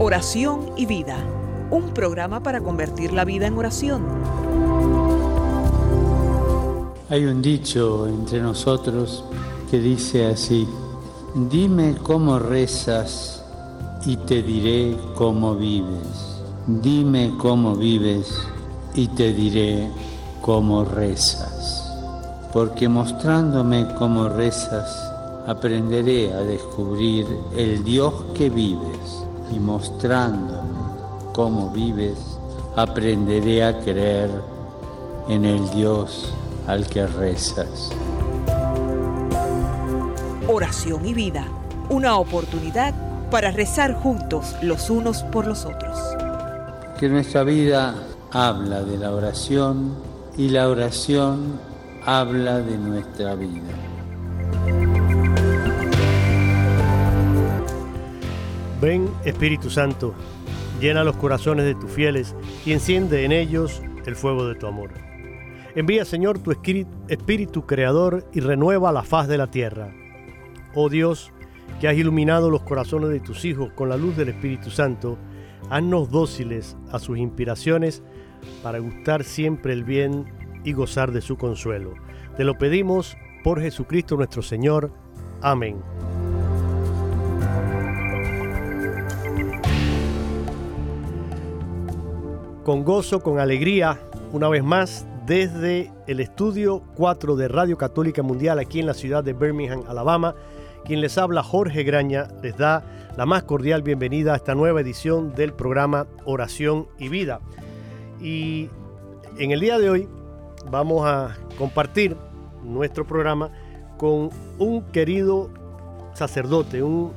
Oración y vida, un programa para convertir la vida en oración. Hay un dicho entre nosotros que dice así, dime cómo rezas y te diré cómo vives. Dime cómo vives y te diré cómo rezas. Porque mostrándome cómo rezas, aprenderé a descubrir el Dios que vives y mostrándome cómo vives, aprenderé a creer en el Dios al que rezas. Oración y vida, una oportunidad para rezar juntos los unos por los otros. Que nuestra vida habla de la oración y la oración habla de nuestra vida. Ven Espíritu Santo, llena los corazones de tus fieles y enciende en ellos el fuego de tu amor. Envía Señor tu Espíritu Creador y renueva la faz de la tierra. Oh Dios, que has iluminado los corazones de tus hijos con la luz del Espíritu Santo, haznos dóciles a sus inspiraciones para gustar siempre el bien y gozar de su consuelo. Te lo pedimos por Jesucristo nuestro Señor. Amén. Con gozo, con alegría, una vez más, desde el estudio 4 de Radio Católica Mundial aquí en la ciudad de Birmingham, Alabama, quien les habla Jorge Graña les da la más cordial bienvenida a esta nueva edición del programa Oración y Vida. Y en el día de hoy vamos a compartir nuestro programa con un querido sacerdote, un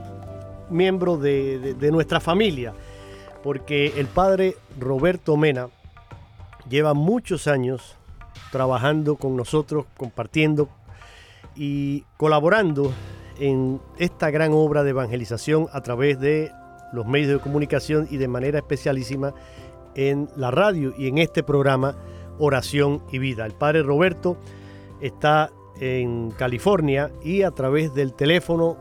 miembro de, nuestra familia porque el padre Roberto Mena lleva muchos años trabajando con nosotros, compartiendo y colaborando en esta gran obra de evangelización a través de los medios de comunicación y de manera especialísima en la radio y en este programa Oración y Vida. El padre Roberto está en California y a través del teléfono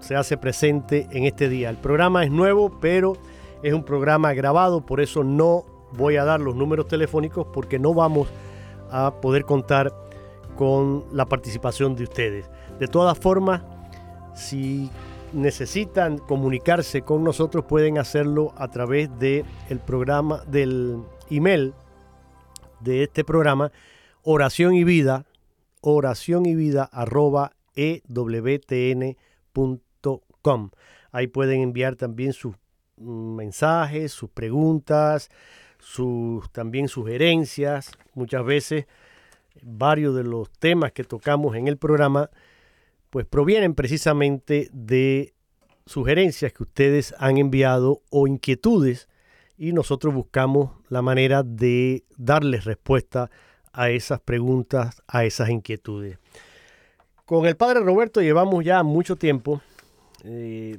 se hace presente en este día. El programa es nuevo, pero es un programa grabado, por eso no voy a dar los números telefónicos porque no vamos a poder contar con la participación de ustedes. De todas formas, si necesitan comunicarse con nosotros pueden hacerlo a través del el programa del email de este programa oración y vida oración y vida ewtn.com ahí pueden enviar también sus mensajes, sus preguntas, sus también sugerencias. Muchas veces varios de los temas que tocamos en el programa pues provienen precisamente de sugerencias que ustedes han enviado o inquietudes y nosotros buscamos la manera de darles respuesta a esas preguntas, a esas inquietudes. Con el padre Roberto llevamos ya mucho tiempo eh,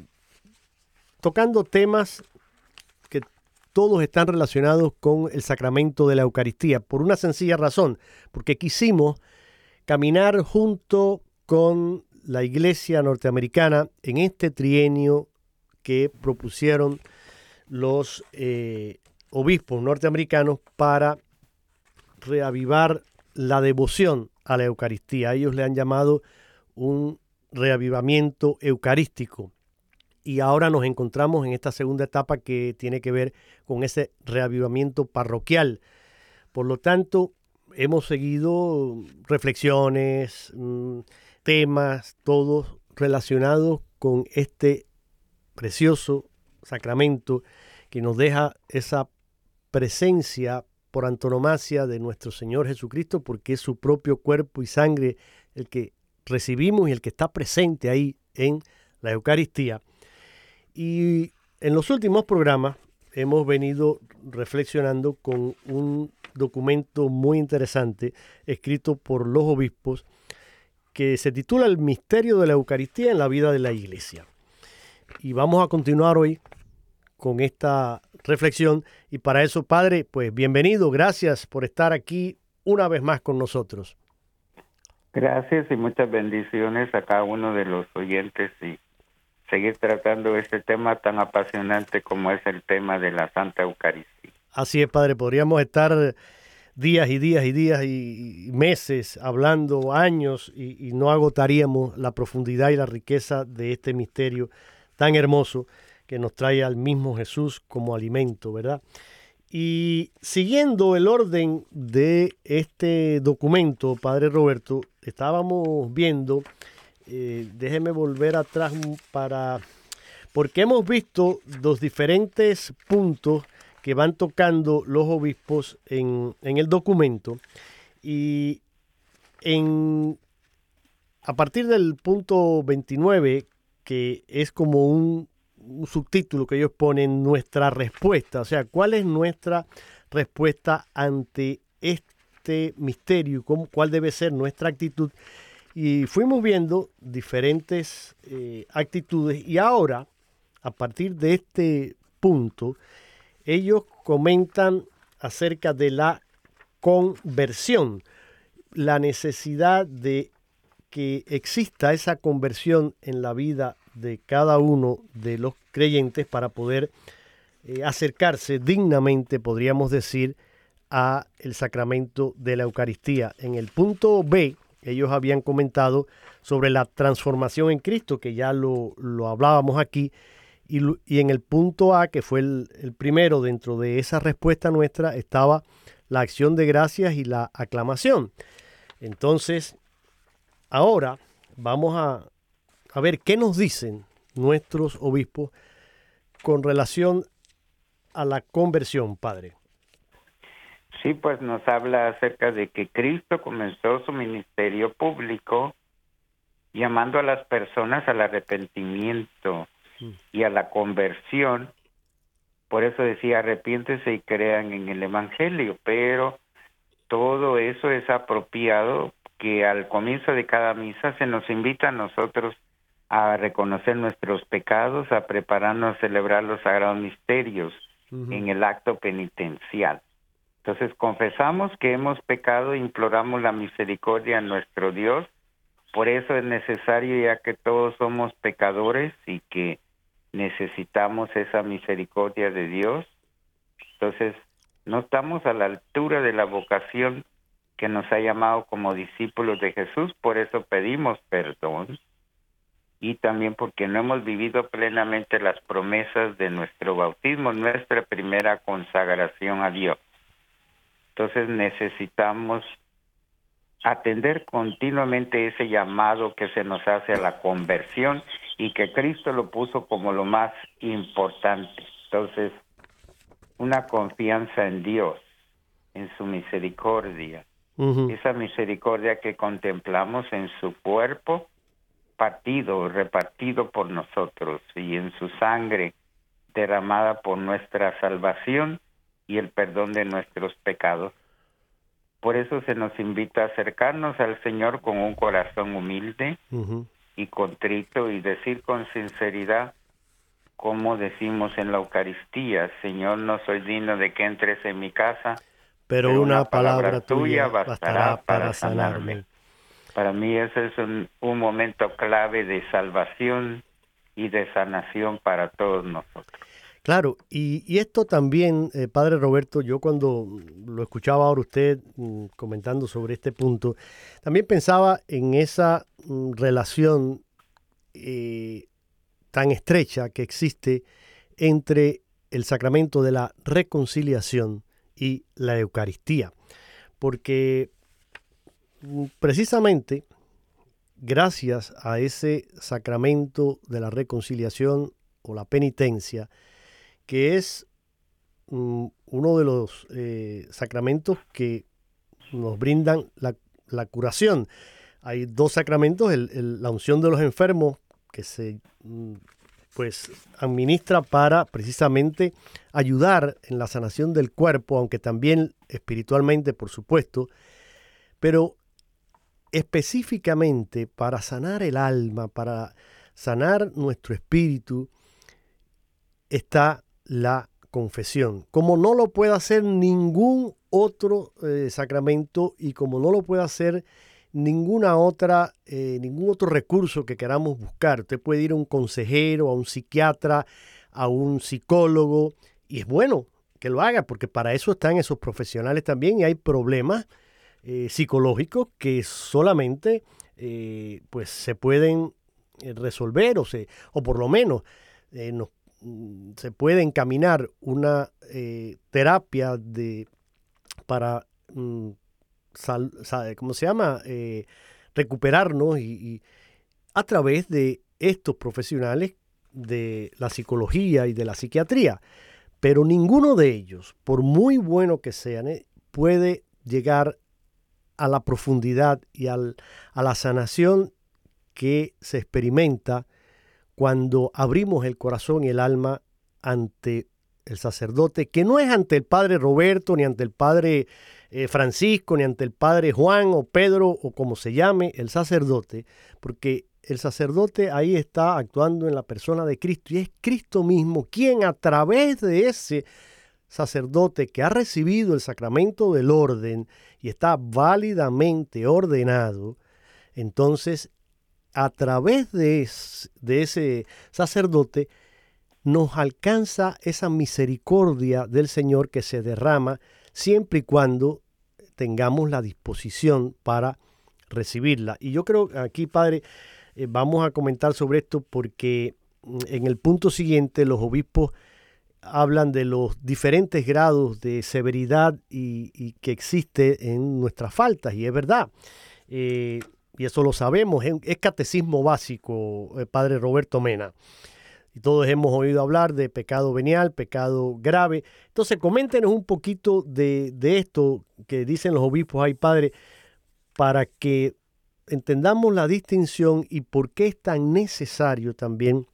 tocando temas que todos están relacionados con el sacramento de la Eucaristía, por una sencilla razón, porque quisimos caminar junto con la Iglesia norteamericana en este trienio que propusieron los eh, obispos norteamericanos para reavivar la devoción a la Eucaristía. Ellos le han llamado un reavivamiento eucarístico y ahora nos encontramos en esta segunda etapa que tiene que ver con ese reavivamiento parroquial. Por lo tanto, hemos seguido reflexiones, mm, temas, todos relacionados con este precioso sacramento que nos deja esa presencia por antonomasia de nuestro Señor Jesucristo, porque es su propio cuerpo y sangre el que recibimos y el que está presente ahí en la Eucaristía. Y en los últimos programas hemos venido reflexionando con un documento muy interesante escrito por los obispos que se titula El misterio de la Eucaristía en la vida de la Iglesia. Y vamos a continuar hoy con esta reflexión. Y para eso, Padre, pues bienvenido, gracias por estar aquí una vez más con nosotros. Gracias y muchas bendiciones a cada uno de los oyentes y seguir tratando este tema tan apasionante como es el tema de la Santa Eucaristía. Así es, Padre, podríamos estar días y días y días y, meses hablando, años, y, no agotaríamos la profundidad y la riqueza de este misterio tan hermoso que nos trae al mismo Jesús como alimento, ¿verdad? Y siguiendo el orden de este documento, Padre Roberto, estábamos viendo, eh, déjeme volver atrás para, porque hemos visto los diferentes puntos que van tocando los obispos en, en el documento y en, a partir del punto 29, que es como un subtítulo que ellos ponen, nuestra respuesta, o sea, cuál es nuestra respuesta ante este misterio, cuál debe ser nuestra actitud. Y fuimos viendo diferentes eh, actitudes. Y ahora, a partir de este punto, ellos comentan acerca de la conversión, la necesidad de que exista esa conversión en la vida de cada uno de los creyentes para poder eh, acercarse dignamente, podríamos decir, a el sacramento de la Eucaristía. En el punto B, ellos habían comentado sobre la transformación en Cristo, que ya lo, hablábamos aquí, y, en el punto A, que fue el, el primero dentro de esa respuesta nuestra, estaba la acción de gracias y la aclamación. Entonces, ahora vamos a, a ver qué nos dicen nuestros obispos con relación a la conversión, Padre. Sí, pues nos habla acerca de que Cristo comenzó su ministerio público llamando a las personas al arrepentimiento. Y a la conversión. Por eso decía, arrepiéntese y crean en el Evangelio, pero todo eso es apropiado que al comienzo de cada misa se nos invita a nosotros a reconocer nuestros pecados, a prepararnos a celebrar los sagrados misterios en el acto penitencial. Entonces confesamos que hemos pecado e imploramos la misericordia a nuestro Dios. Por eso es necesario ya que todos somos pecadores y que necesitamos esa misericordia de Dios. Entonces no estamos a la altura de la vocación que nos ha llamado como discípulos de Jesús, por eso pedimos perdón y también porque no hemos vivido plenamente las promesas de nuestro bautismo, nuestra primera consagración a Dios. Entonces necesitamos atender continuamente ese llamado que se nos hace a la conversión y que Cristo lo puso como lo más importante. Entonces, una confianza en Dios, en su misericordia, esa misericordia que contemplamos en su cuerpo, partido, repartido por nosotros y en su sangre derramada por nuestra salvación y el perdón de nuestros pecados. Por eso se nos invita a acercarnos al Señor con un corazón humilde y contrito y decir con sinceridad, como decimos en la Eucaristía, Señor, no soy digno de que entres en mi casa, pero, una, palabra, tuya bastará para sanarme. Para mí ese es un, momento clave de salvación y de sanación para todos nosotros. Claro, y, esto también, eh, Padre Roberto, yo cuando lo escuchaba ahora usted mm, comentando sobre este punto, también pensaba en esa mm, relación eh, tan estrecha que existe entre el sacramento de la reconciliación y la Eucaristía. Porque precisamente gracias a ese sacramento de la reconciliación o la penitencia, que es mm, uno de los eh, sacramentos que nos brindan la, curación. Hay dos sacramentos, la unción de los enfermos, que se mm, pues administra para precisamente ayudar en la sanación del cuerpo, aunque también espiritualmente, por supuesto, pero específicamente para sanar el alma, para sanar nuestro espíritu, está la confesión. Como no lo puede hacer ningún otro eh, sacramento y como no lo puede hacer ninguna otra, eh, ningún otro recurso que queramos buscar. Usted puede ir a un consejero, a un psiquiatra, a un psicólogo, y es bueno que lo haga, porque para eso están esos profesionales también y hay problemas eh, psicológicos que solamente pues se pueden resolver o, se, o por lo menos nos se puede encaminar una eh, terapia de, para, mm, ¿cómo se llama? Eh, recuperarnos y, a través de estos profesionales de la psicología y de la psiquiatría. Pero ninguno de ellos, por muy bueno que sean, eh, puede llegar a la profundidad y al, a la sanación que se experimenta cuando abrimos el corazón y el alma ante el sacerdote, que no es ante el padre Roberto, ni ante el padre eh, Francisco, ni ante el padre Juan o Pedro o como se llame el sacerdote, porque el sacerdote ahí está actuando en la persona de Cristo y es Cristo mismo quien a través de ese sacerdote que ha recibido el sacramento del orden y está válidamente ordenado, entonces a través de, ese sacerdote nos alcanza esa misericordia del Señor que se derrama siempre y cuando tengamos la disposición para recibirla. Y yo creo aquí, Padre, eh, vamos a comentar sobre esto porque mm, en el punto siguiente los obispos hablan de los diferentes grados de severidad y, que existe en nuestras faltas, y es verdad. Eh, y eso lo sabemos, es, catecismo básico, eh, padre Roberto Mena. Y todos hemos oído hablar de pecado venial, pecado grave. Entonces, coméntenos un poquito de, esto que dicen los obispos ahí, padre, para que entendamos la distinción y por qué es tan necesario también,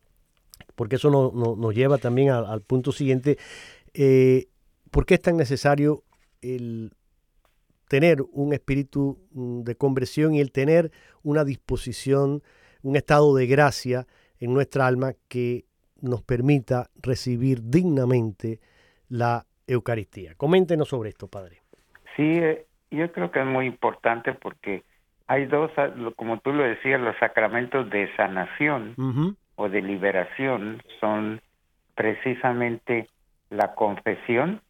porque eso nos lleva también al, punto siguiente, eh, por qué es tan necesario el tener un espíritu mm, de conversión y el tener una disposición, un estado de gracia en nuestra alma que nos permita recibir dignamente la Eucaristía. Coméntenos sobre esto, Padre. Sí, eh, yo creo que es muy importante porque hay dos, ah, como tú lo decías, los sacramentos de sanación o de liberación son precisamente la confesión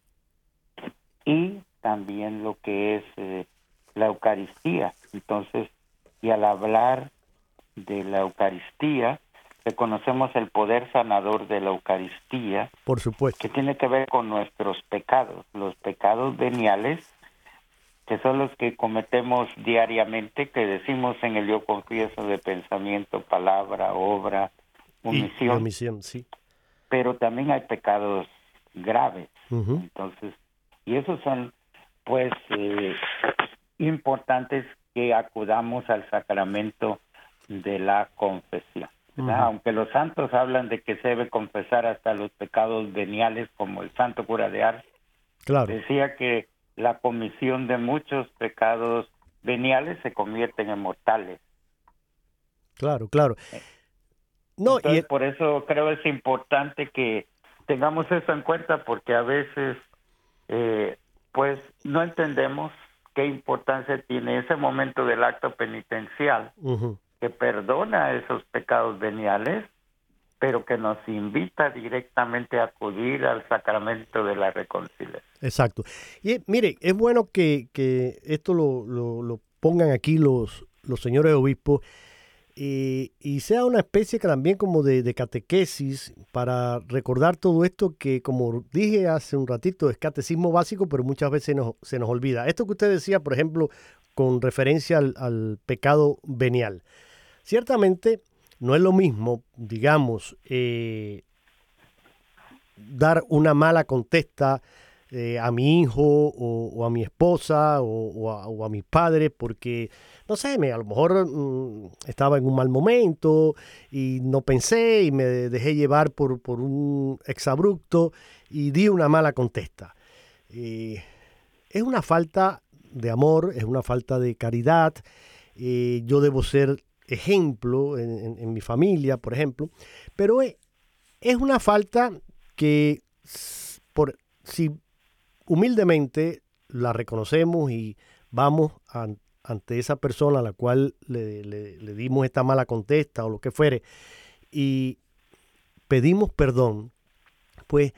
y también lo que es eh, la Eucaristía. Entonces, y al hablar de la Eucaristía, reconocemos el poder sanador de la Eucaristía. Por supuesto. Que tiene que ver con nuestros pecados, los pecados veniales, que son los que cometemos diariamente, que decimos en el yo confieso de pensamiento, palabra, obra, omisión. omisión sí. Pero también hay pecados graves. Entonces, y esos son pues eh, importante que acudamos al sacramento de la confesión. Aunque los santos hablan de que se debe confesar hasta los pecados veniales, como el santo cura de Ars, decía que la comisión de muchos pecados veniales se convierten en mortales. Claro, claro. No, y... por eso creo es importante que tengamos eso en cuenta porque a veces eh, pues no entendemos qué importancia tiene ese momento del acto penitencial que perdona esos pecados veniales, pero que nos invita directamente a acudir al sacramento de la reconciliación. Exacto. Y mire, es bueno que, esto lo, lo, pongan aquí los, los señores obispos y, sea una especie también como de, catequesis para recordar todo esto que, como dije hace un ratito, es catecismo básico, pero muchas veces se nos olvida. Esto que usted decía, por ejemplo, con referencia al, pecado venial. Ciertamente no es lo mismo, digamos, eh, dar una mala contesta eh, a mi hijo o, a mi esposa o, a, mis padres porque, no sé, me, a lo mejor mm, estaba en un mal momento y no pensé y me dejé llevar por, por un exabrupto y di una mala contesta. es una falta de amor, es una falta de caridad, yo debo ser ejemplo en, mi familia, por ejemplo, pero es, una falta que por, si humildemente la reconocemos y vamos ante esa persona a la cual le, dimos esta mala contesta o lo que fuere y pedimos perdón, pues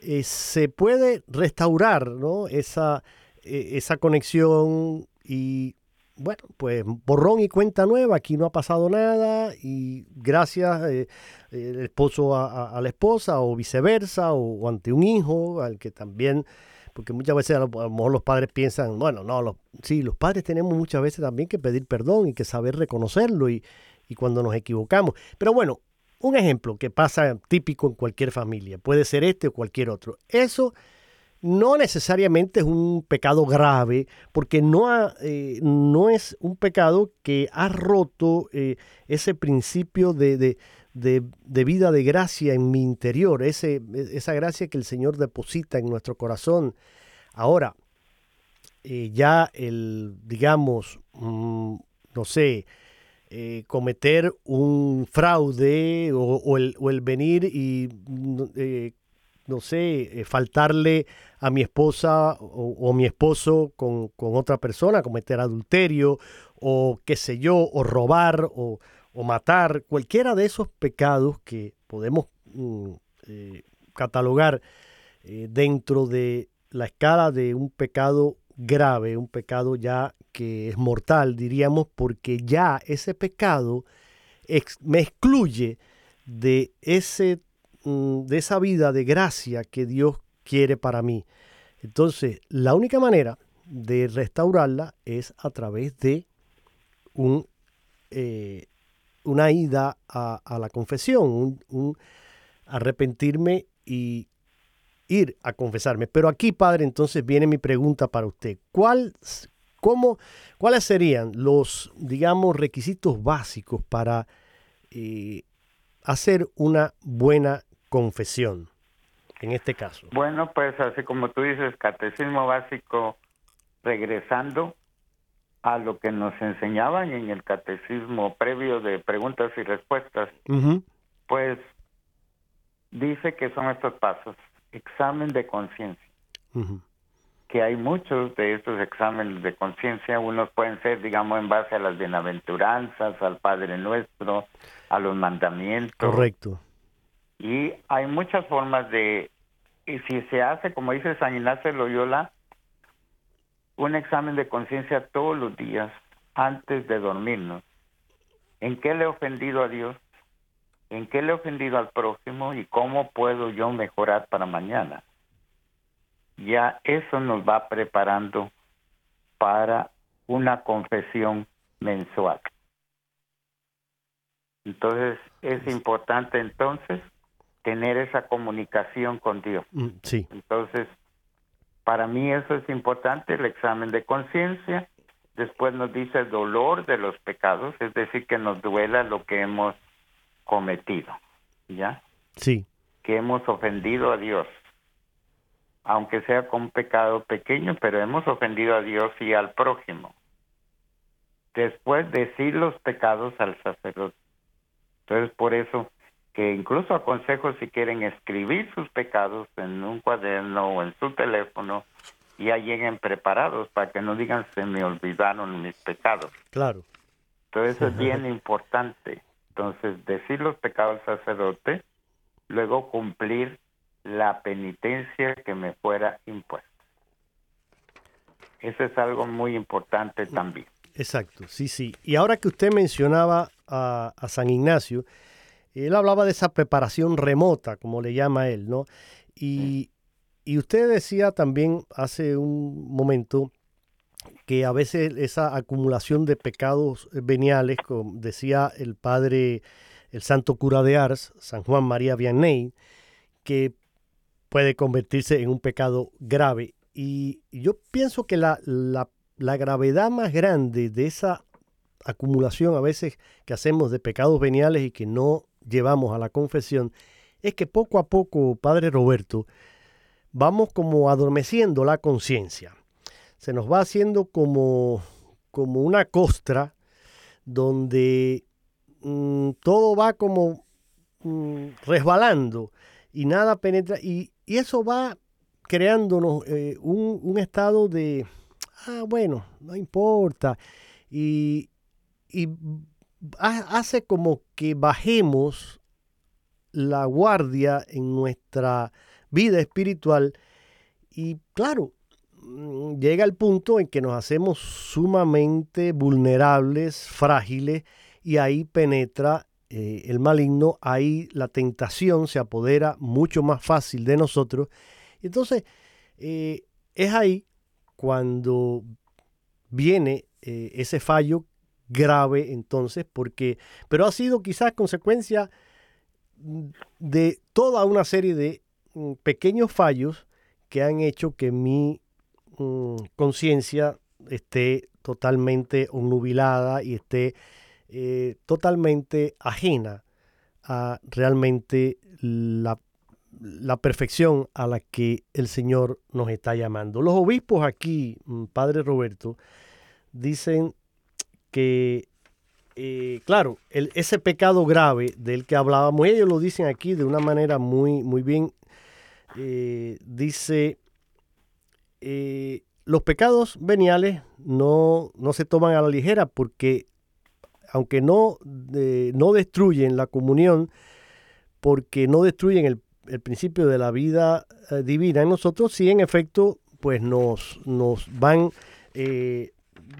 eh, se puede restaurar ¿no? esa, eh, esa conexión y bueno, pues borrón y cuenta nueva, aquí no ha pasado nada y gracias eh, el esposo a, la esposa o viceversa o, ante un hijo al que también, porque muchas veces a lo, mejor los padres piensan, bueno, no, los, sí, los padres tenemos muchas veces también que pedir perdón y que saber reconocerlo y, y cuando nos equivocamos. Pero bueno, un ejemplo que pasa típico en cualquier familia, puede ser este o cualquier otro. Eso no necesariamente es un pecado grave, porque no, eh, no es un pecado que ha roto eh, ese principio de, vida de gracia en mi interior, ese, esa gracia que el Señor deposita en nuestro corazón. Ahora, eh, ya el, digamos, mm, no sé, cometer un fraude o, el, o, el, venir y no sé, eh, faltarle a mi esposa o, mi esposo con, otra persona, cometer adulterio o qué sé yo, o robar o, matar, cualquiera de esos pecados que podemos mm, eh, catalogar eh, dentro de la escala de un pecado grave, un pecado ya que es mortal, diríamos, porque ya ese pecado me excluye de ese Mm, de esa vida de gracia que Dios quiere para mí. Entonces, la única manera de restaurarla es a través de un, eh, una ida a, la confesión, arrepentirme y ir a confesarme. Pero aquí, Padre, entonces viene mi pregunta para usted. ¿Cuál, cómo, ¿Cuáles serían los, digamos, requisitos básicos para eh, hacer una buena confesión, en este caso? Bueno, pues así como tú dices, catecismo básico, regresando a lo que nos enseñaban en el catecismo previo de preguntas y respuestas, pues dice que son estos pasos. Examen de conciencia. Que hay muchos de estos exámenes de conciencia, unos pueden ser, digamos, en base a las bienaventuranzas, al Padre Nuestro, a los mandamientos. Correcto. Y hay muchas formas de, y si se hace, como dice San Ignacio Loyola, un examen de conciencia todos los días antes de dormirnos. ¿En qué le he ofendido a Dios? ¿En qué le he ofendido al próximo? ¿Y cómo puedo yo mejorar para mañana? Ya eso nos va preparando para una confesión mensual. Entonces, es importante entonces tener esa comunicación con Dios. Mm, sí. Entonces, para mí eso es importante, el examen de conciencia. Después nos dice el dolor de los pecados, es decir, que nos duela lo que hemos cometido, ¿ya? Sí. Que hemos ofendido a Dios, aunque sea con pecado pequeño, pero hemos ofendido a Dios y al prójimo. Después decir los pecados al sacerdote. Entonces, por eso que incluso aconsejo si quieren escribir sus pecados en un cuaderno o en su teléfono, ya lleguen preparados para que no digan se me olvidaron mis pecados. Claro. Entonces eso es bien importante. Entonces, decir los pecados al sacerdote, luego cumplir la penitencia que me fuera impuesta. Eso es algo muy importante también. Exacto, sí, sí. Y ahora que usted mencionaba a, a San Ignacio, él hablaba de esa preparación remota, como le llama él, ¿no? Y, usted decía también hace un momento que a veces esa acumulación de pecados veniales, como decía el padre, el santo cura de Ars, San Juan María Vianney, que puede convertirse en un pecado grave. Y yo pienso que la, la gravedad más grande de esa acumulación a veces que hacemos de pecados veniales y que no llevamos a la confesión es que poco a poco, Padre Roberto, vamos como adormeciendo la conciencia. Se nos va haciendo como, como una costra donde mm, todo va como mm, resbalando y nada penetra y, eso va creándonos eh, un, estado de, ah, bueno, no importa, y, y hace como que bajemos la guardia en nuestra vida espiritual y claro, mm, llega el punto en que nos hacemos sumamente vulnerables, frágiles y ahí penetra eh, el maligno, ahí la tentación se apodera mucho más fácil de nosotros. Entonces, eh, es ahí cuando viene eh, ese fallo grave entonces, porque, pero ha sido quizás consecuencia de toda una serie de mm, pequeños fallos que han hecho que mi mm, conciencia esté totalmente nubilada y esté eh, totalmente ajena a realmente la, la, perfección a la que el Señor nos está llamando. Los obispos aquí, mm, Padre Roberto, dicen que eh, claro, ese pecado grave del que hablábamos, ellos lo dicen aquí de una manera muy, muy bien. Eh, dice, eh, los pecados veniales no, no, se toman a la ligera porque aunque no, no destruyen la comunión, porque no destruyen el, el principio de la vida divina en nosotros, sí en efecto pues nos, nos van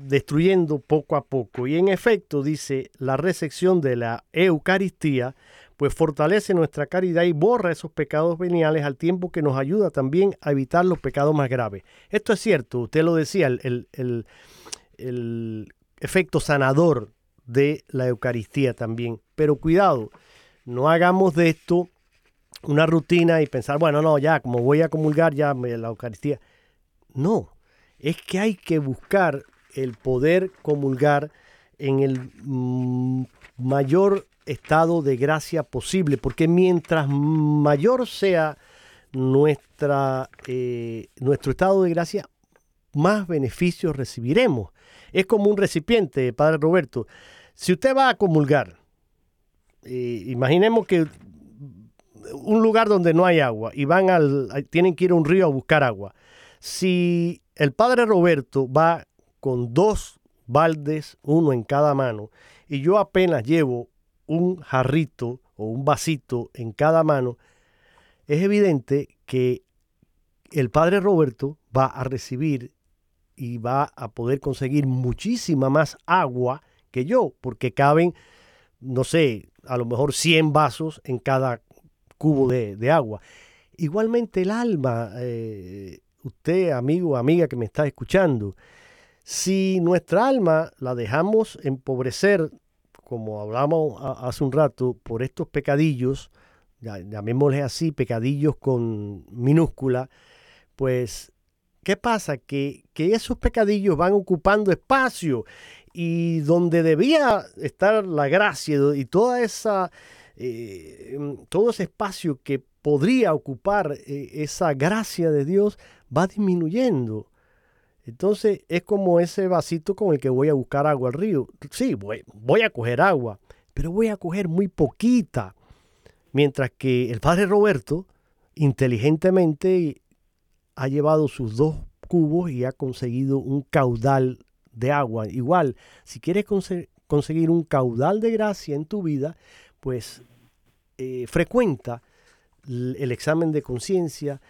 destruyendo poco a poco. Y en efecto, dice, la recepción de la Eucaristía, pues fortalece nuestra caridad y borra esos pecados veniales al tiempo que nos ayuda también a evitar los pecados más graves. Esto es cierto, usted lo decía, el, el efecto sanador de la Eucaristía también. Pero cuidado, no hagamos de esto una rutina y pensar, bueno, no, ya, como voy a comulgar ya la Eucaristía. No, es que hay que buscar el poder comulgar en el mm, mayor estado de gracia posible, porque mientras mayor sea nuestra, eh, nuestro estado de gracia, más beneficios recibiremos. Es como un recipiente, Padre Roberto. Si usted va a comulgar, eh, imaginemos que un lugar donde no hay agua y van al, tienen que ir a un río a buscar agua. Si el Padre Roberto va con dos baldes, uno en cada mano, y yo apenas llevo un jarrito o un vasito en cada mano, es evidente que el padre Roberto va a recibir y va a poder conseguir muchísima más agua que yo, porque caben, no sé, a lo mejor 100 vasos en cada cubo de, agua. Igualmente el alma, eh, usted, amigo, amiga que me está escuchando, si nuestra alma la dejamos empobrecer, como hablamos hace un rato, por estos pecadillos, llamémosles así, pecadillos con minúscula, pues, ¿qué pasa? Que, esos pecadillos van ocupando espacio y donde debía estar la gracia y toda esa, eh, todo ese espacio que podría ocupar eh, esa gracia de Dios va disminuyendo. Entonces es como ese vasito con el que voy a buscar agua al río. Sí, voy, a coger agua, pero voy a coger muy poquita. Mientras que el padre Roberto inteligentemente ha llevado sus dos cubos y ha conseguido un caudal de agua. Igual, si quieres conseguir un caudal de gracia en tu vida, pues eh, frecuenta el examen de conciencia,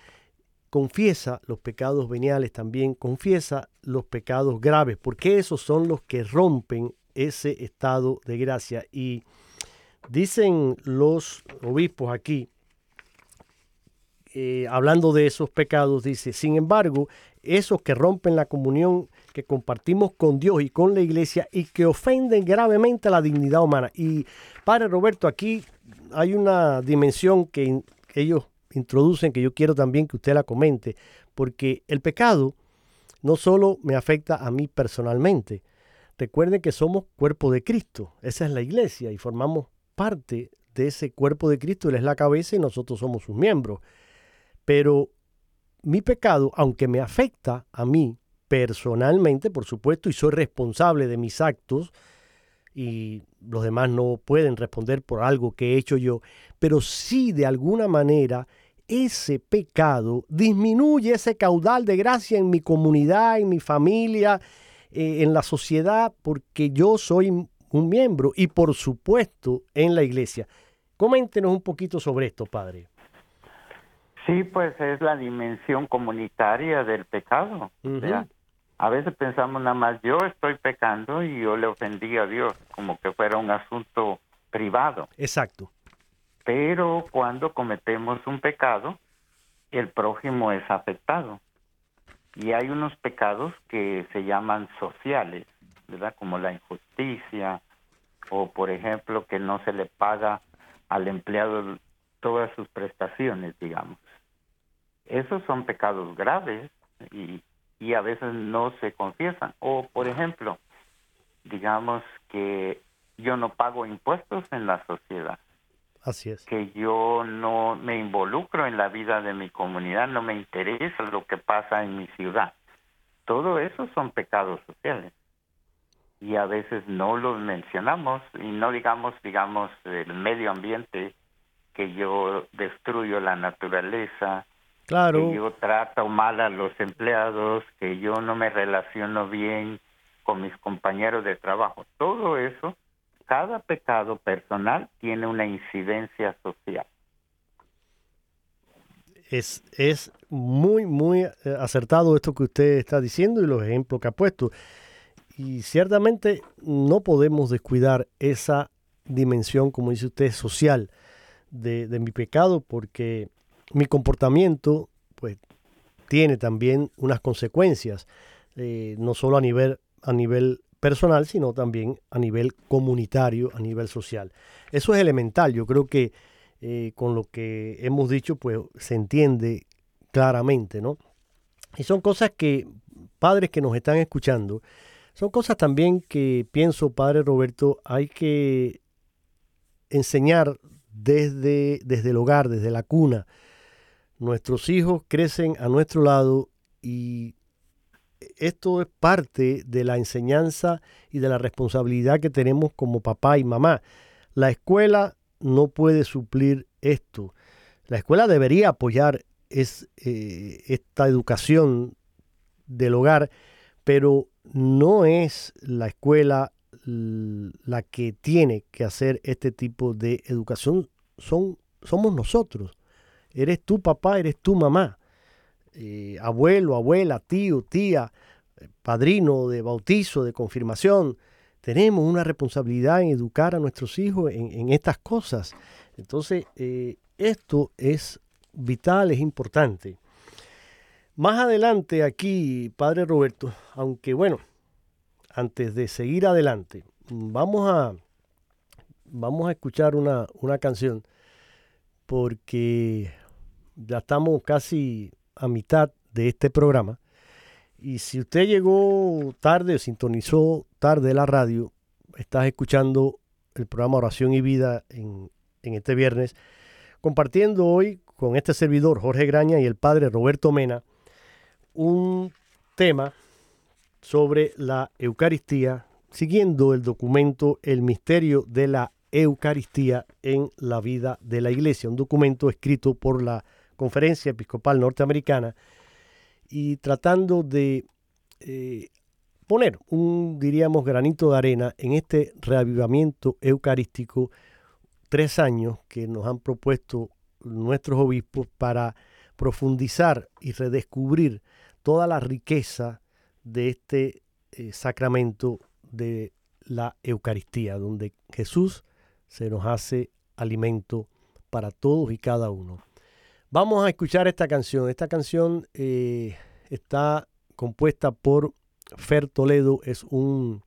confiesa los pecados veniales también, confiesa los pecados graves, porque esos son los que rompen ese estado de gracia. Y dicen los obispos aquí, eh, hablando de esos pecados, dice, sin embargo, esos que rompen la comunión que compartimos con Dios y con la iglesia y que ofenden gravemente la dignidad humana. Y Padre Roberto, aquí hay una dimensión que ellos introducen que yo quiero también que usted la comente, porque el pecado no solo me afecta a mí personalmente. Recuerden que somos cuerpo de Cristo, esa es la iglesia y formamos parte de ese cuerpo de Cristo, Él es la cabeza y nosotros somos sus miembros. Pero mi pecado, aunque me afecta a mí personalmente, por supuesto, y soy responsable de mis actos, y los demás no pueden responder por algo que he hecho yo, pero sí de alguna manera ese pecado disminuye ese caudal de gracia en mi comunidad, en mi familia, eh, en la sociedad, porque yo soy un miembro y por supuesto en la iglesia. Coméntenos un poquito sobre esto, Padre. Sí, pues es la dimensión comunitaria del pecado. a veces pensamos nada más, yo estoy pecando y yo le ofendí a Dios, como que fuera un asunto privado. Exacto. Pero cuando cometemos un pecado, el prójimo es afectado. Y hay unos pecados que se llaman sociales, ¿verdad? Como la injusticia o, por ejemplo, que no se le paga al empleado todas sus prestaciones, digamos. Esos son pecados graves y, y a veces no se confiesan. O, por ejemplo, digamos que yo no pago impuestos en la sociedad. Así es. Que yo no me involucro en la vida de mi comunidad, no me interesa lo que pasa en mi ciudad. Todo eso son pecados sociales. Y a veces no los mencionamos y no digamos, digamos, el medio ambiente, que yo destruyo la naturaleza, claro. que yo trato mal a los empleados, que yo no me relaciono bien con mis compañeros de trabajo. Todo eso cada pecado personal tiene una incidencia social. Es, es muy, muy eh, acertado esto que usted está diciendo y los ejemplos que ha puesto. Y ciertamente no podemos descuidar esa dimensión, como dice usted, social de, mi pecado, porque mi comportamiento, pues, tiene también unas consecuencias, eh, no solo a nivel, a nivel personal, sino también a nivel comunitario, a nivel social. Eso es elemental, yo creo que eh, con lo que hemos dicho, pues se entiende claramente, ¿no? Y son cosas que, padres que nos están escuchando, son cosas también que pienso, padre Roberto, hay que enseñar desde, desde el hogar, desde la cuna. Nuestros hijos crecen a nuestro lado y esto es parte de la enseñanza y de la responsabilidad que tenemos como papá y mamá. La escuela no puede suplir esto. La escuela debería apoyar es, eh, esta educación del hogar, pero no es la escuela la que tiene que hacer este tipo de educación. Son, somos nosotros. Eres tu papá, eres tu mamá. Eh, abuelo, abuela, tío, tía, padrino de bautizo, de confirmación. Tenemos una responsabilidad en educar a nuestros hijos en, estas cosas. Entonces, eh, esto es vital, es importante. Más adelante aquí, Padre Roberto, aunque bueno, antes de seguir adelante, vamos a, vamos a escuchar una, una canción porque ya estamos casi a mitad de este programa. Y si usted llegó tarde o sintonizó tarde la radio, estás escuchando el programa Oración y Vida en, este viernes, compartiendo hoy con este servidor Jorge Graña y el padre Roberto Mena un tema sobre la Eucaristía, siguiendo el documento El misterio de la Eucaristía en la vida de la Iglesia, un documento escrito por la Conferencia Episcopal Norteamericana y tratando de eh, poner un, diríamos, granito de arena en este reavivamiento eucarístico, tres años que nos han propuesto nuestros obispos para profundizar y redescubrir toda la riqueza de este eh, sacramento de la Eucaristía, donde Jesús se nos hace alimento para todos y cada uno. Vamos a escuchar esta canción. Esta canción eh, está compuesta por Fer Toledo, es un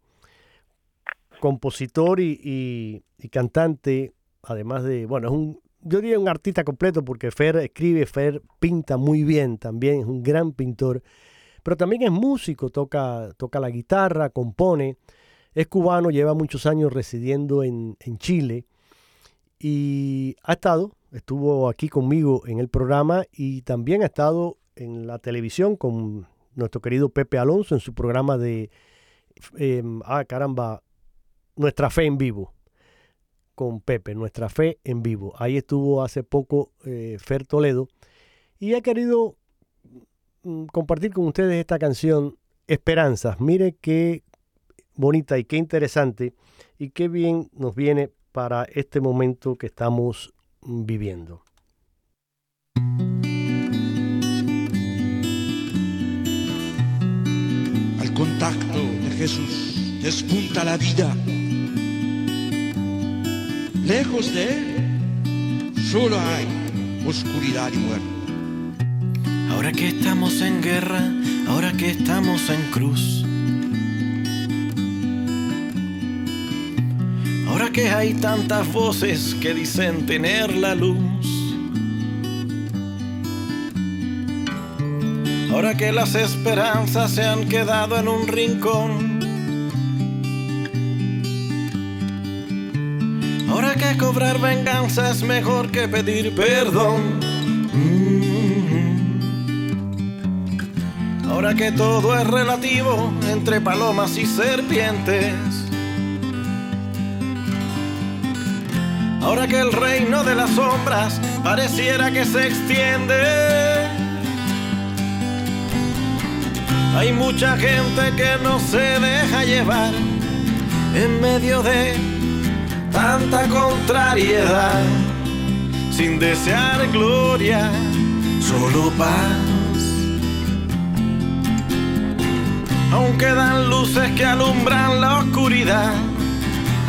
compositor y, cantante, además de, bueno, es un, yo diría un artista completo porque Fer escribe, Fer pinta muy bien también, es un gran pintor, pero también es músico, toca, toca la guitarra, compone, es cubano, lleva muchos años residiendo en, en Chile y ha estado estuvo aquí conmigo en el programa y también ha estado en la televisión con nuestro querido Pepe Alonso en su programa de, em, ah, caramba, Nuestra Fe en Vivo con Pepe, Nuestra Fe en Vivo. Ahí estuvo hace poco eh, Fer Toledo y he querido mm, compartir con ustedes esta canción Esperanzas. Mire qué bonita y qué interesante y qué bien nos viene para este momento que estamos viviendo. Al contacto de Jesús despunta la vida. Lejos de él solo hay oscuridad y muerte. Ahora que estamos en guerra, ahora que estamos en cruz. Hay tantas voces que dicen tener la luz. Ahora que las esperanzas se han quedado en un rincón. Ahora que cobrar venganza es mejor que pedir perdón. Ahora que todo es relativo entre palomas y serpientes. Ahora que el reino de las sombras pareciera que se extiende. Hay mucha gente que no se deja llevar en medio de tanta contrariedad, sin desear gloria, solo paz. Aún quedan luces que alumbran la oscuridad,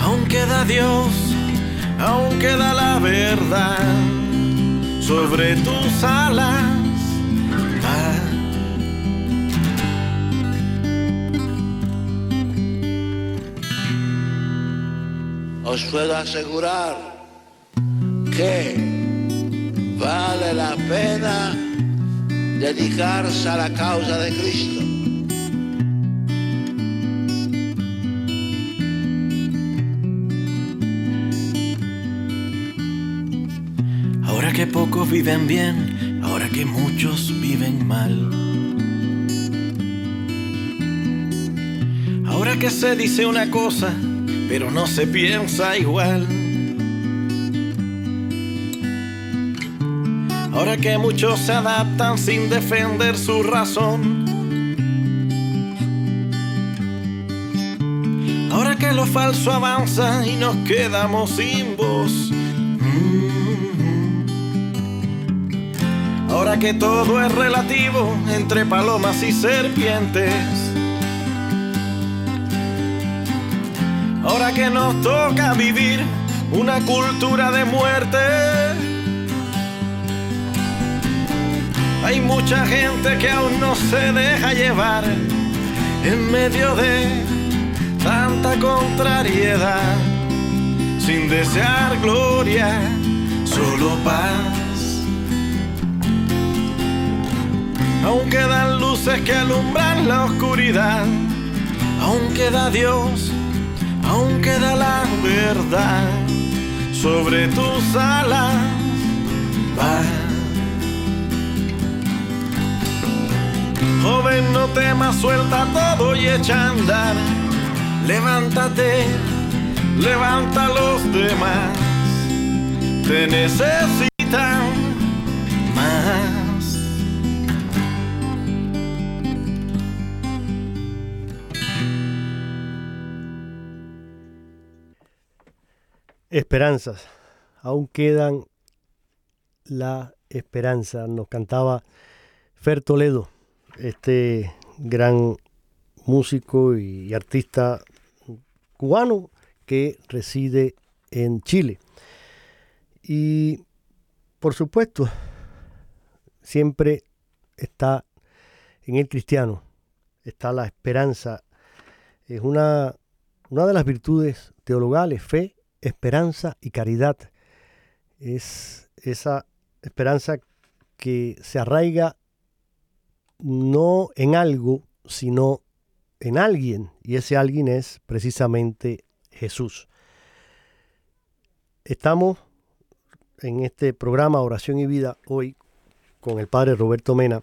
aún queda Dios, aún queda la verdad sobre tus alas. va. os puedo asegurar que vale la pena dedicarse a la causa de Cristo. Que pocos viven bien, ahora que muchos viven mal. Ahora que se dice una cosa, pero no se piensa igual. Ahora que muchos se adaptan sin defender su razón. Ahora que lo falso avanza y nos quedamos sin voz. Ahora que todo es relativo entre palomas y serpientes. Ahora que nos toca vivir una cultura de muerte. Hay mucha gente que aún no se deja llevar en medio de tanta contrariedad, sin desear gloria, solo paz. Aún quedan luces que alumbran la oscuridad, aún queda Dios, aún queda la verdad sobre tus alas. Va. Joven, no temas, suelta todo y echa a andar. Levántate, levanta a los demás. Te necesitan Esperanzas. Aún quedan la esperanza. Nos cantaba Fer Toledo, este gran músico y artista cubano que reside en Chile. Y por supuesto, siempre está en el cristiano, está la esperanza. Es una, una de las virtudes teologales, fe, esperanza y caridad. Es esa esperanza que se arraiga no en algo, sino en alguien. Y ese alguien es precisamente Jesús. Estamos en este programa Oración y Vida hoy con el padre Roberto Mena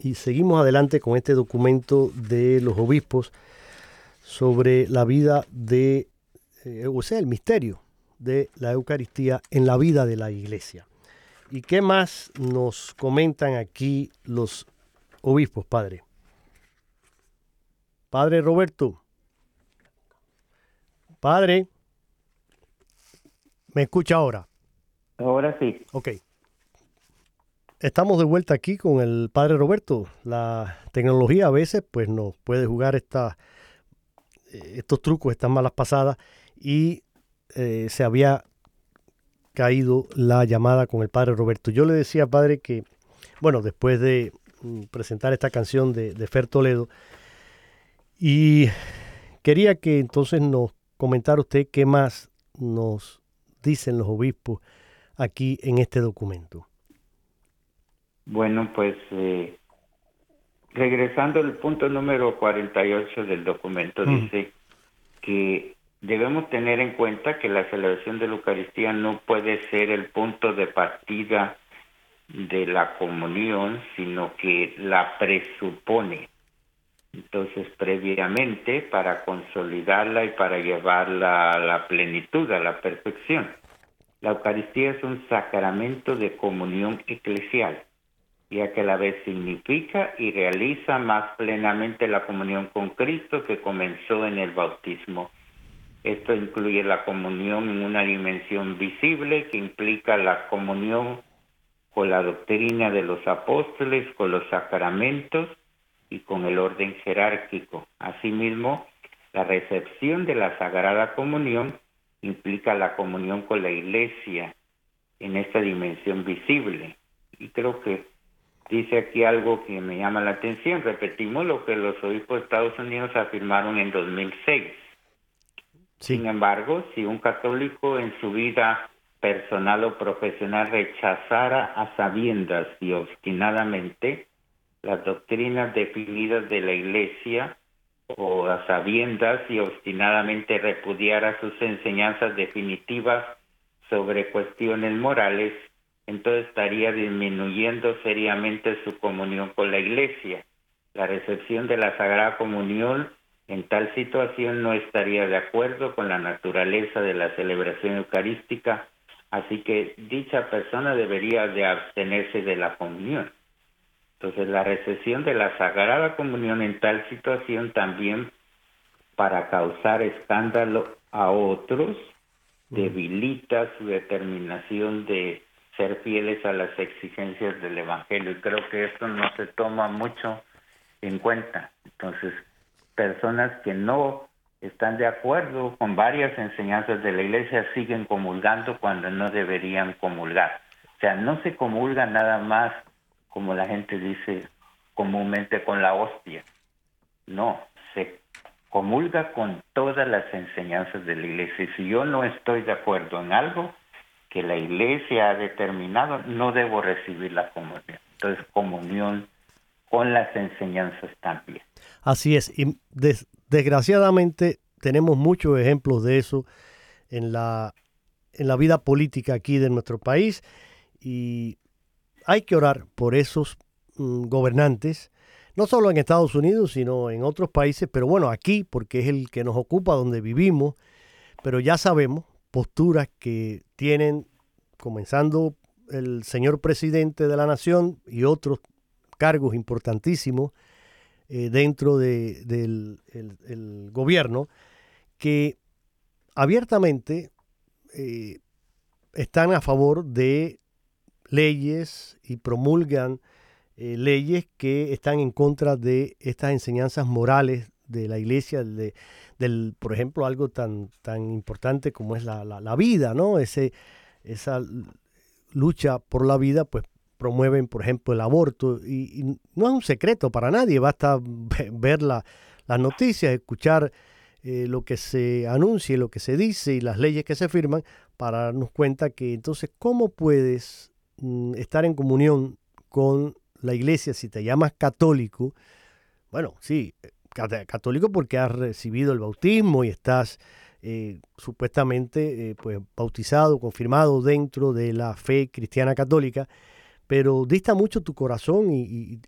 y seguimos adelante con este documento de los obispos sobre la vida de eh, o sea, el misterio de la Eucaristía en la vida de la iglesia. ¿Y qué más nos comentan aquí los obispos, padre? Padre Roberto. Padre. ¿Me escucha ahora? Ahora sí. Ok. Estamos de vuelta aquí con el padre Roberto. La tecnología a veces pues nos puede jugar esta, eh, estos trucos, estas malas pasadas y eh, se había caído la llamada con el padre Roberto. Yo le decía, padre, que, bueno, después de mm, presentar esta canción de, de Fer Toledo, y quería que entonces nos comentara usted qué más nos dicen los obispos aquí en este documento. Bueno, pues eh, regresando al punto número 48 del documento, dice que debemos tener en cuenta que la celebración de la Eucaristía no puede ser el punto de partida de la comunión, sino que la presupone. Entonces, previamente, para consolidarla y para llevarla a la plenitud, a la perfección. La Eucaristía es un sacramento de comunión eclesial, ya que a la vez significa y realiza más plenamente la comunión con Cristo que comenzó en el bautismo. Esto incluye la comunión en una dimensión visible que implica la comunión con la doctrina de los apóstoles, con los sacramentos y con el orden jerárquico. Asimismo, la recepción de la Sagrada Comunión implica la comunión con la Iglesia en esta dimensión visible. Y creo que dice aquí algo que me llama la atención. Repetimos lo que los obispos de Estados Unidos afirmaron en 2006. Sin embargo, si un católico en su vida personal o profesional rechazara a sabiendas y obstinadamente las doctrinas definidas de la Iglesia o a sabiendas y obstinadamente repudiara sus enseñanzas definitivas sobre cuestiones morales, entonces estaría disminuyendo seriamente su comunión con la Iglesia. La recepción de la Sagrada Comunión en tal situación no estaría de acuerdo con la naturaleza de la celebración eucarística, así que dicha persona debería de abstenerse de la comunión. Entonces, la recesión de la Sagrada Comunión en tal situación también para causar escándalo a otros debilita su determinación de ser fieles a las exigencias del Evangelio. Y creo que esto no se toma mucho en cuenta. Entonces, personas que no están de acuerdo con varias enseñanzas de la iglesia siguen comulgando cuando no deberían comulgar. O sea, no se comulga nada más como la gente dice comúnmente con la hostia. No, se comulga con todas las enseñanzas de la iglesia. Si yo no estoy de acuerdo en algo que la iglesia ha determinado, no debo recibir la comunión. Entonces, comunión con las enseñanzas también. Así es. Y desgraciadamente tenemos muchos ejemplos de eso en la, en la vida política aquí de nuestro país. Y hay que orar por esos mm, gobernantes, no solo en Estados Unidos, sino en otros países, pero bueno, aquí, porque es el que nos ocupa, donde vivimos, pero ya sabemos posturas que tienen, comenzando el señor presidente de la nación y otros cargos importantísimos eh, dentro del gobierno, que abiertamente eh, están a favor de leyes y promulgan eh, leyes que están en contra de estas enseñanzas morales de la iglesia, de, del, por ejemplo, algo tan, tan importante como es la, la, vida, ¿no? Ese, esa lucha por la vida, pues promueven, por ejemplo, el aborto y, no es un secreto para nadie, basta ver la, las noticias, escuchar eh, lo que se anuncia lo que se dice y las leyes que se firman para darnos cuenta que entonces, ¿cómo puedes Mm, estar en comunión con la iglesia, si te llamas católico, bueno, sí, católico porque has recibido el bautismo y estás eh, supuestamente eh, pues, bautizado, confirmado dentro de la fe cristiana católica, pero dista mucho tu corazón y,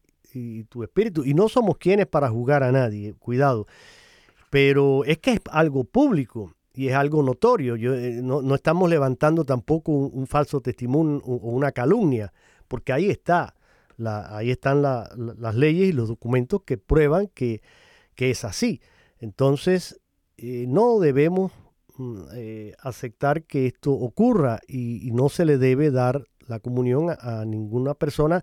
tu espíritu. Y no somos quienes para juzgar a nadie, cuidado. Pero es que es algo público y es algo notorio. Yo, eh, no, estamos levantando tampoco un, falso testimonio o una calumnia, porque ahí está, ahí están las leyes y los documentos que prueban que, es así. Entonces, eh, no debemos mm, eh, aceptar que esto ocurra y, no se le debe dar la comunión a, ninguna persona,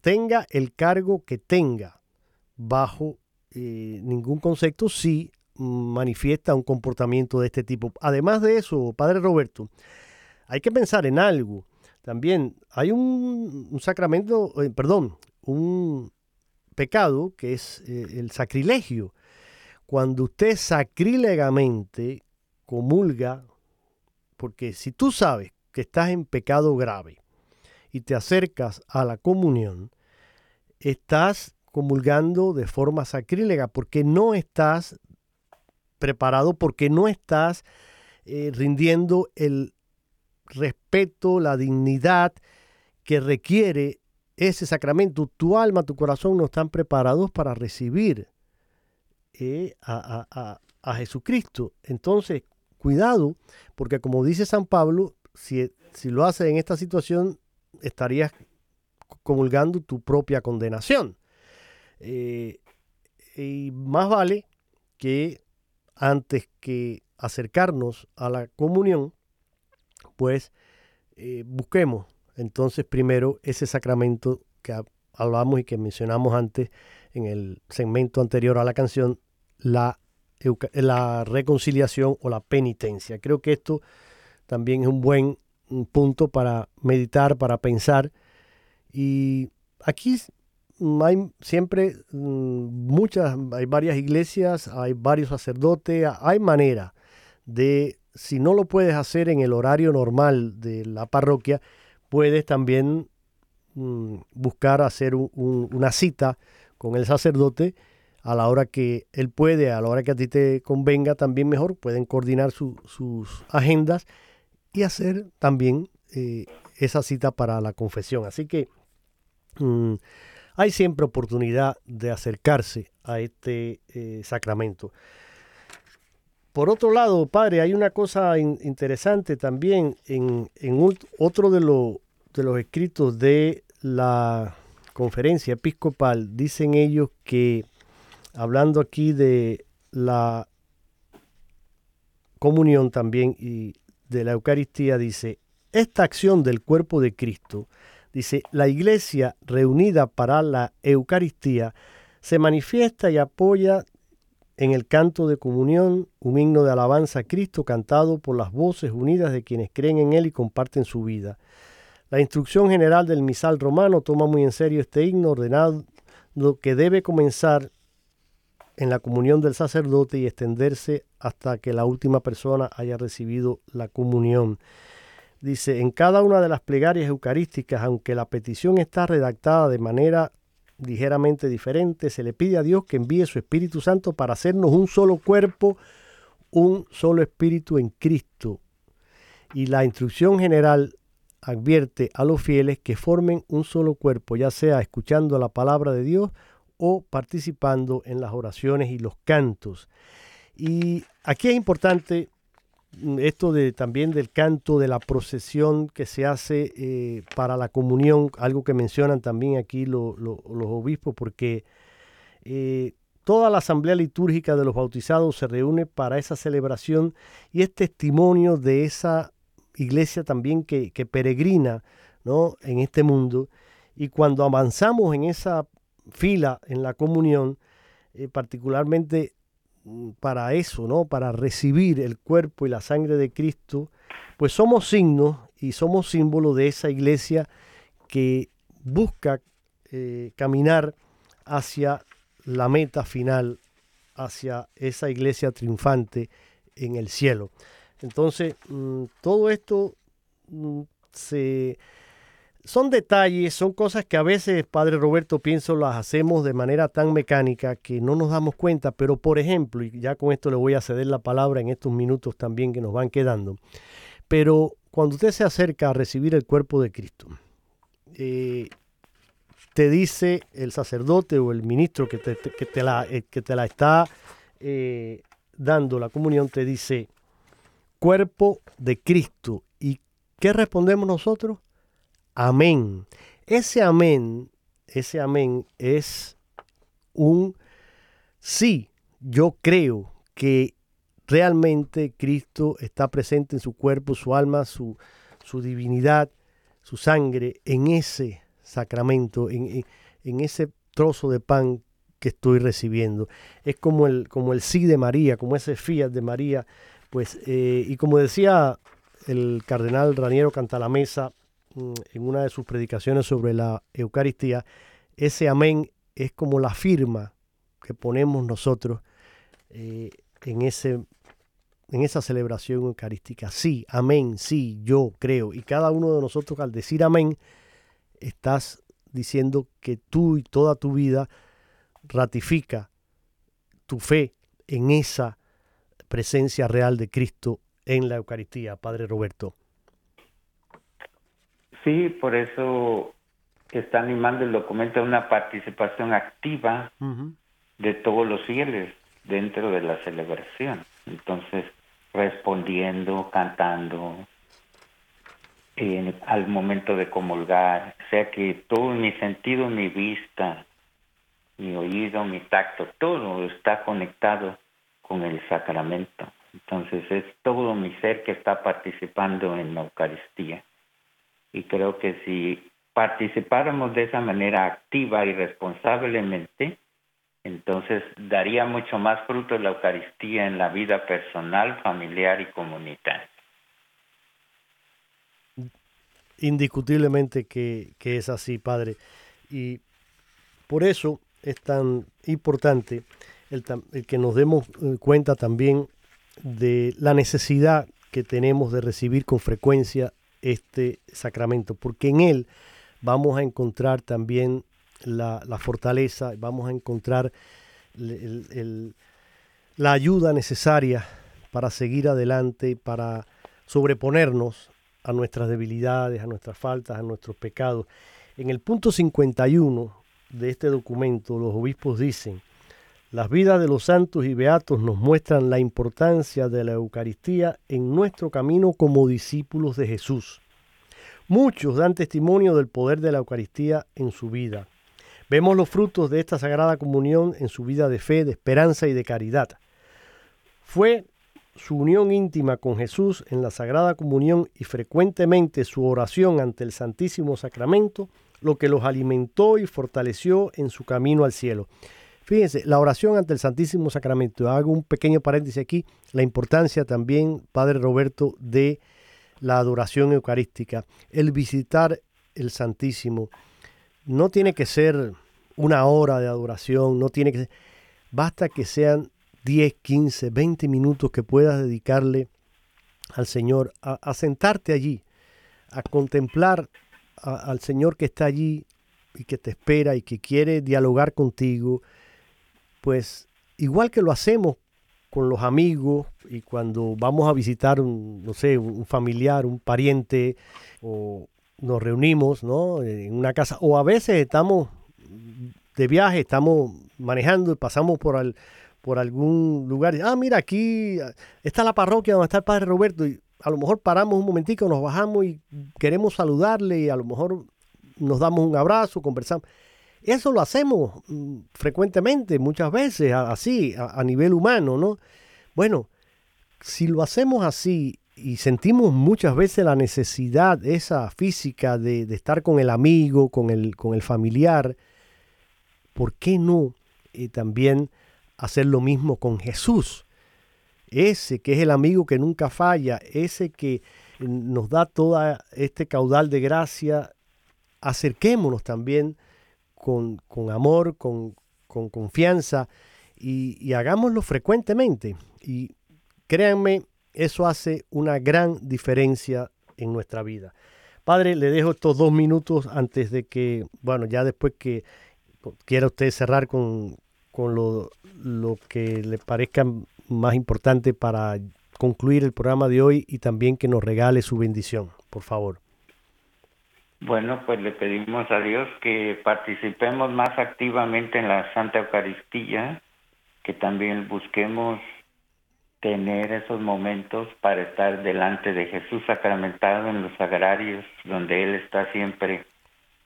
tenga el cargo que tenga, bajo ningún concepto, si manifiesta un comportamiento de este tipo. Además de eso, Padre Roberto, hay que pensar en algo. También hay un, sacramento, eh, perdón, un pecado que es eh, el sacrilegio. Cuando usted sacrílegamente comulga, porque si tú sabes que estás en pecado grave y te acercas a la comunión, estás comulgando de forma sacrílega porque no estás preparado porque no estás eh, rindiendo el respeto, la dignidad que requiere ese sacramento. Tu alma, tu corazón no están preparados para recibir eh, a, Jesucristo. Entonces, cuidado, porque como dice San Pablo, si, si lo haces en esta situación, estarías comulgando tu propia condenación. Eh, y más vale que antes que acercarnos a la comunión, pues eh, busquemos entonces primero ese sacramento que hablamos y que mencionamos antes en el segmento anterior a la canción, la, la reconciliación o la penitencia. Creo que esto también es un buen punto para meditar, para pensar. Y aquí hay siempre mm, muchas, hay varias iglesias, hay varios sacerdotes, hay manera de, si no lo puedes hacer en el horario normal de la parroquia, puedes también mm, buscar hacer una cita con el sacerdote a la hora que él puede, a la hora que a ti te convenga también mejor, pueden coordinar sus agendas y hacer también eh, esa cita para la confesión. Así que mm, hay siempre oportunidad de acercarse a este eh, sacramento. Por otro lado, padre, hay una cosa interesante también en, otro de, de los escritos de la conferencia episcopal. Dicen ellos que, hablando aquí de la comunión también y de la Eucaristía, dice, esta acción del cuerpo de Cristo Dice, la iglesia reunida para la Eucaristía se manifiesta y apoya en el canto de comunión, un himno de alabanza a Cristo cantado por las voces unidas de quienes creen en Él y comparten su vida. La instrucción general del misal romano toma muy en serio este himno ordenado que debe comenzar en la comunión del sacerdote y extenderse hasta que la última persona haya recibido la comunión. Dice, en cada una de las plegarias eucarísticas, aunque la petición está redactada de manera ligeramente diferente, se le pide a Dios que envíe su Espíritu Santo para hacernos un solo cuerpo, un solo espíritu en Cristo. Y la instrucción general advierte a los fieles que formen un solo cuerpo, ya sea escuchando la palabra de Dios o participando en las oraciones y los cantos. Y aquí es importante esto de también del canto, de la procesión que se hace eh, para la comunión, algo que mencionan también aquí los obispos, porque eh, toda la asamblea litúrgica de los bautizados se reúne para esa celebración y es testimonio de esa iglesia también que, peregrina ¿no? en este mundo. Y cuando avanzamos en esa fila, en la comunión, eh, particularmente Mm, para eso, ¿no? Para recibir el cuerpo y la sangre de Cristo, pues somos signos y somos símbolo de esa iglesia que busca eh, caminar hacia la meta final, hacia esa iglesia triunfante en el cielo. Entonces, mm, todo esto mm, se son detalles, son cosas que a veces, Padre Roberto, pienso las hacemos de manera tan mecánica que no nos damos cuenta, pero por ejemplo, y ya con esto le voy a ceder la palabra en estos minutos también que nos van quedando, pero cuando usted se acerca a recibir el cuerpo de Cristo, eh, te dice el sacerdote o el ministro que te, la, eh, que te la está eh, dando la comunión te dice cuerpo de Cristo. ¿Y qué respondemos nosotros? Amén. Ese amén, ese amén es un sí, yo creo que realmente Cristo está presente en su cuerpo, su alma, su, su divinidad, su sangre, en ese sacramento, en, en, ese trozo de pan que estoy recibiendo. Es como el, como el sí de María, como ese fiat de María. Pues, eh, y como decía el cardenal Raniero Cantalamesa en una de sus predicaciones sobre la Eucaristía, ese amén es como la firma que ponemos nosotros eh, en, ese, en esa celebración eucarística. Sí, amén, sí, yo creo. Y cada uno de nosotros al decir amén, estás diciendo que tú y toda tu vida ratifica tu fe en esa presencia real de Cristo en la Eucaristía, Padre Roberto. Sí, por eso está animando el documento a una participación activa de todos los fieles dentro de la celebración. Entonces, respondiendo, cantando, al momento de comulgar, o sea que todo mi sentido, mi vista, mi oído, mi tacto, todo está conectado con el sacramento. Entonces es todo mi ser que está participando en la Eucaristía. Y creo que si participáramos de esa manera activa y responsablemente, entonces daría mucho más fruto la Eucaristía en la vida personal, familiar y comunitaria. Indiscutiblemente que, es así, Padre. Y por eso es tan importante el, que nos demos eh, cuenta también de la necesidad que tenemos de recibir con frecuencia este sacramento, porque en él vamos a encontrar también la, fortaleza, vamos a encontrar la ayuda necesaria para seguir adelante, para sobreponernos a nuestras debilidades, a nuestras faltas, a nuestros pecados. En el punto 51 de este documento, los obispos dicen, las vidas de los santos y beatos nos muestran la importancia de la Eucaristía en nuestro camino como discípulos de Jesús. Muchos dan testimonio del poder de la Eucaristía en su vida. Vemos los frutos de esta sagrada comunión en su vida de fe, de esperanza y de caridad. Fue su unión íntima con Jesús en la Sagrada Comunión y frecuentemente su oración ante el Santísimo Sacramento lo que los alimentó y fortaleció en su camino al cielo. Fíjense, la oración ante el Santísimo Sacramento, hago un pequeño paréntesis aquí, la importancia también, Padre Roberto, de la adoración eucarística, el visitar el Santísimo, no tiene que ser una hora de adoración, no tiene que ser, basta que sean 10, 15, 20 minutos que puedas dedicarle al Señor, a, sentarte allí, a contemplar al Señor que está allí y que te espera y que quiere dialogar contigo, pues igual que lo hacemos con los amigos y cuando vamos a visitar un, no sé, un familiar, un pariente o nos reunimos ¿no? en una casa o a veces estamos de viaje, estamos manejando y pasamos por, al, por algún lugar. Y, ah, mira, aquí está la parroquia donde está el Padre Roberto y a lo mejor paramos un momentico, nos bajamos y queremos saludarle y a lo mejor nos damos un abrazo, conversamos. Eso lo hacemos mm, frecuentemente, muchas veces, así, a, nivel humano, ¿no? Bueno, si lo hacemos así y sentimos muchas veces la necesidad esa física de, estar con el amigo, con el, con el familiar, ¿por qué no eh, también hacer lo mismo con Jesús? Ese que es el amigo que nunca falla, ese que nos da todo este caudal de gracia, acerquémonos también con, amor, con, confianza y, y hagámoslo frecuentemente. Y créanme, eso hace una gran diferencia en nuestra vida. Padre, le dejo estos dos minutos antes de que, bueno, ya después que quiera usted cerrar con, lo, lo que le parezca más importante para concluir el programa de hoy y también que nos regale su bendición, por favor. Bueno, pues le pedimos a Dios que participemos más activamente en la Santa Eucaristía, que también busquemos tener esos momentos para estar delante de Jesús sacramentado en los sagrarios donde Él está siempre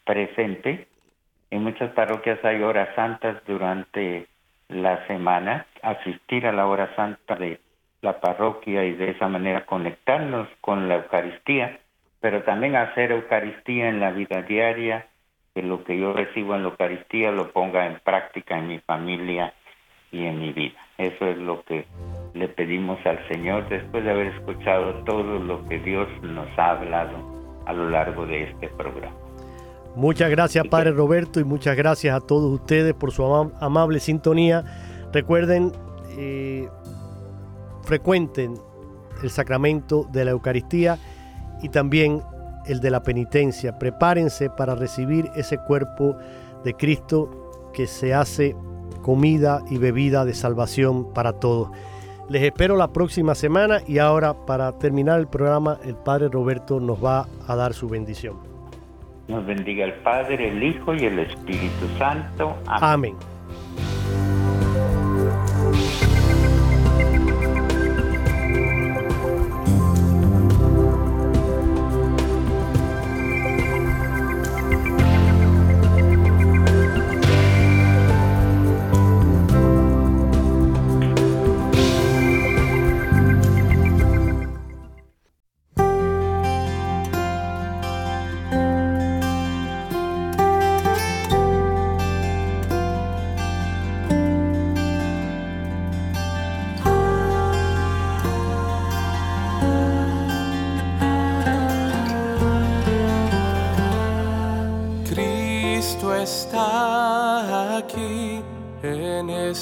presente. En muchas parroquias hay horas santas durante la semana, asistir a la hora santa de la parroquia y de esa manera conectarnos con la Eucaristía, pero también hacer Eucaristía en la vida diaria, que lo que yo recibo en la Eucaristía lo ponga en práctica en mi familia y en mi vida. Eso es lo que le pedimos al Señor después de haber escuchado todo lo que Dios nos ha hablado a lo largo de este programa. Muchas gracias, Padre Roberto, y muchas gracias a todos ustedes por su amable sintonía. Recuerden, eh, frecuenten el sacramento de la Eucaristía y también el de la penitencia. Prepárense para recibir ese cuerpo de Cristo que se hace comida y bebida de salvación para todos. Les espero la próxima semana y ahora para terminar el programa el Padre Roberto nos va a dar su bendición. Nos bendiga el Padre, el Hijo y el Espíritu Santo. Amén.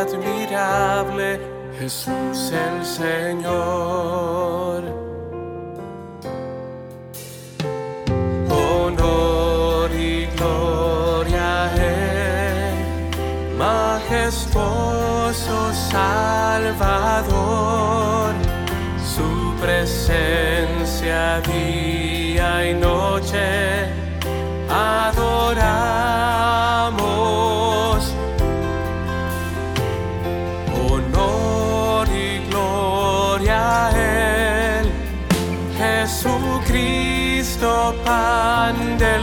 admirable, Jesús el Señor. Honor y gloria a majestuoso Salvador, su presencia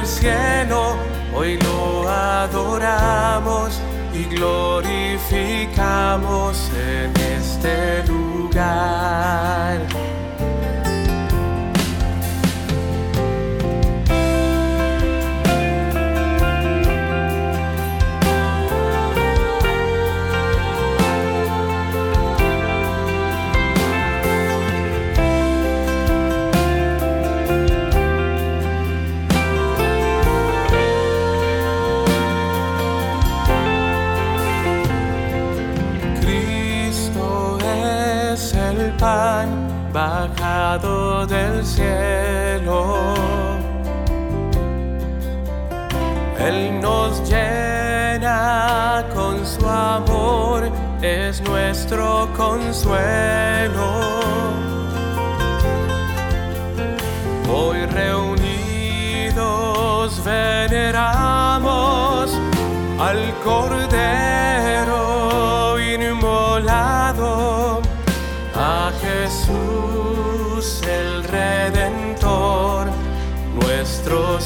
del cielo, hoy lo adoramos y glorificamos en este lugar. Del cielo. Él nos llena con su amor, es nuestro consuelo. Hoy reunidos veneramos al Cordero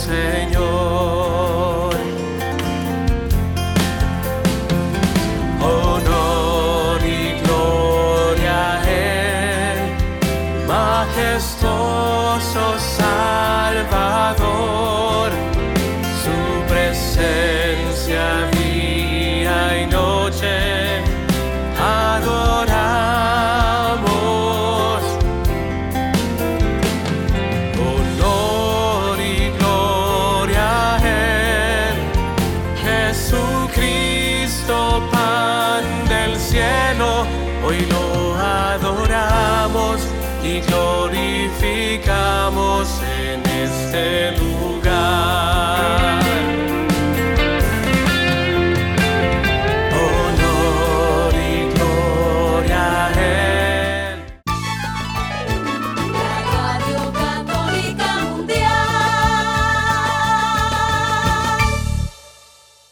Señor.